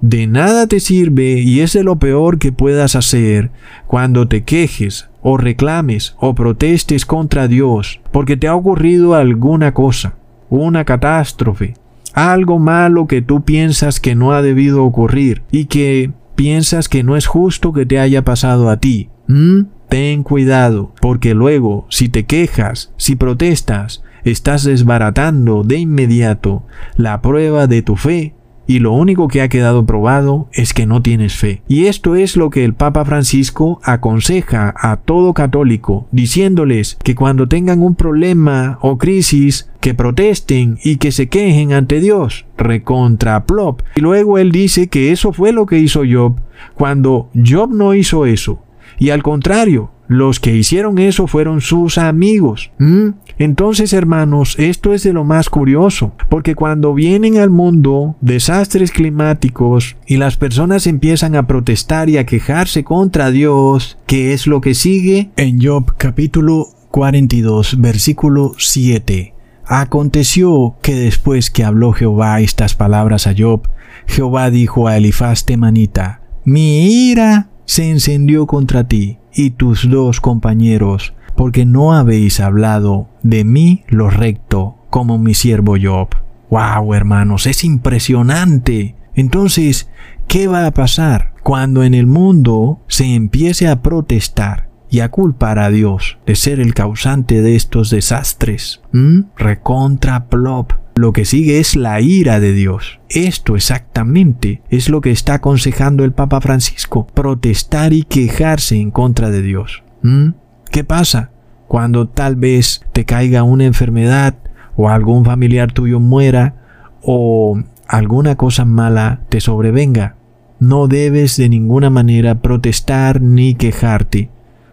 de nada te sirve y es de lo peor que puedas hacer cuando te quejes o reclames o protestes contra Dios porque te ha ocurrido alguna cosa, una catástrofe, algo malo que tú piensas que no ha debido ocurrir y que piensas que no es justo que te haya pasado a ti. ¿Mm? Ten cuidado, porque luego, si te quejas, si protestas, estás desbaratando de inmediato la prueba de tu fe y lo único que ha quedado probado es que no tienes fe. Y esto es lo que el Papa Francisco aconseja a todo católico, diciéndoles que cuando tengan un problema o crisis, que protesten y que se quejen ante Dios, recontra plop. Y luego él dice que eso fue lo que hizo Job, cuando Job no hizo eso. Y al contrario, los que hicieron eso fueron sus amigos. ¿Mm? Entonces, hermanos, esto es de lo más curioso, porque cuando vienen al mundo desastres climáticos y las personas empiezan a protestar y a quejarse contra Dios, ¿qué es lo que sigue? En Job capítulo 42, versículo 7. Aconteció que después que habló Jehová estas palabras a Job, Jehová dijo a Elifaz temanita, mi ira se encendió contra ti y tus dos compañeros, porque no habéis hablado de mí lo recto, como mi siervo Job. ¡Wow, hermanos! Es impresionante. Entonces, ¿qué va a pasar cuando en el mundo se empiece a protestar y a culpar a Dios de ser el causante de estos desastres? ¿Mm? Recontra plop. Lo que sigue es la ira de Dios. Esto exactamente es lo que está aconsejando el Papa Francisco, protestar y quejarse en contra de Dios. ¿Mm? ¿Qué pasa cuando tal vez te caiga una enfermedad o algún familiar tuyo muera o alguna cosa mala te sobrevenga? No debes de ninguna manera protestar ni quejarte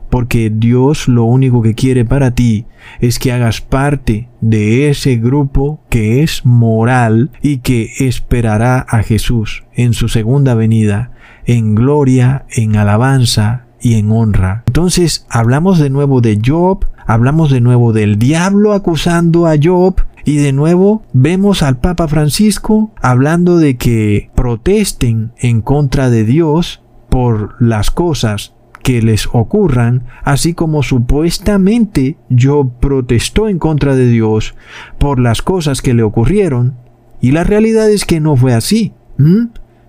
porque Dios lo único que quiere para ti es que hagas parte de ese grupo que es moral y que esperará a Jesús en su segunda venida, en gloria, en alabanza y en honra. Entonces hablamos de nuevo de Job, hablamos de nuevo del diablo acusando a Job, y de nuevo vemos al Papa Francisco hablando de que protesten en contra de Dios por las cosas que les ocurran, así como supuestamente yo protestó en contra de Dios por las cosas que le ocurrieron, y la realidad es que no fue así.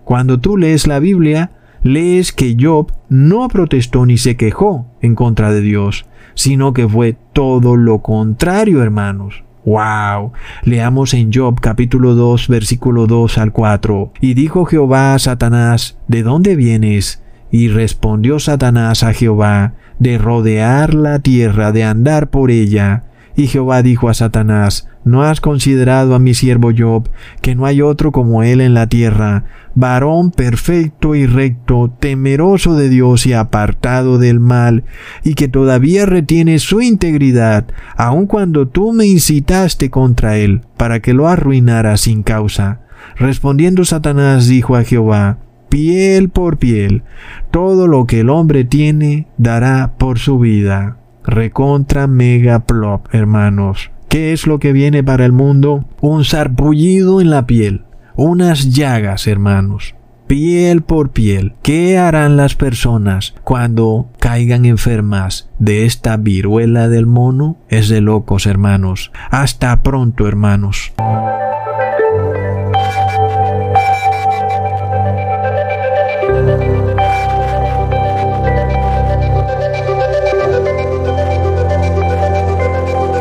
Cuando tú lees la Biblia, lees que Job no protestó ni se quejó en contra de Dios, sino que fue todo lo contrario, hermanos. ¡Wow! Leamos en Job capítulo 2 versículo 2 al 4. Y dijo Jehová a Satanás, ¿de dónde vienes? Y respondió Satanás a Jehová, de rodear la tierra, de andar por ella, Y Jehová dijo a Satanás, ¿no has considerado a mi siervo Job, que no hay otro como él en la tierra, varón perfecto y recto, temeroso de Dios y apartado del mal, y que todavía retiene su integridad, aun cuando tú me incitaste contra él, para que lo arruinara sin causa? Respondiendo Satanás dijo a Jehová, piel por piel, todo lo que el hombre tiene dará por su vida recontra mega plop, hermanos. ¿Qué es lo que viene para el mundo? Un sarpullido en la piel, unas llagas, hermanos. Piel por piel. ¿Qué harán las personas cuando caigan enfermas de esta viruela del mono? Es de locos, hermanos. Hasta pronto, hermanos.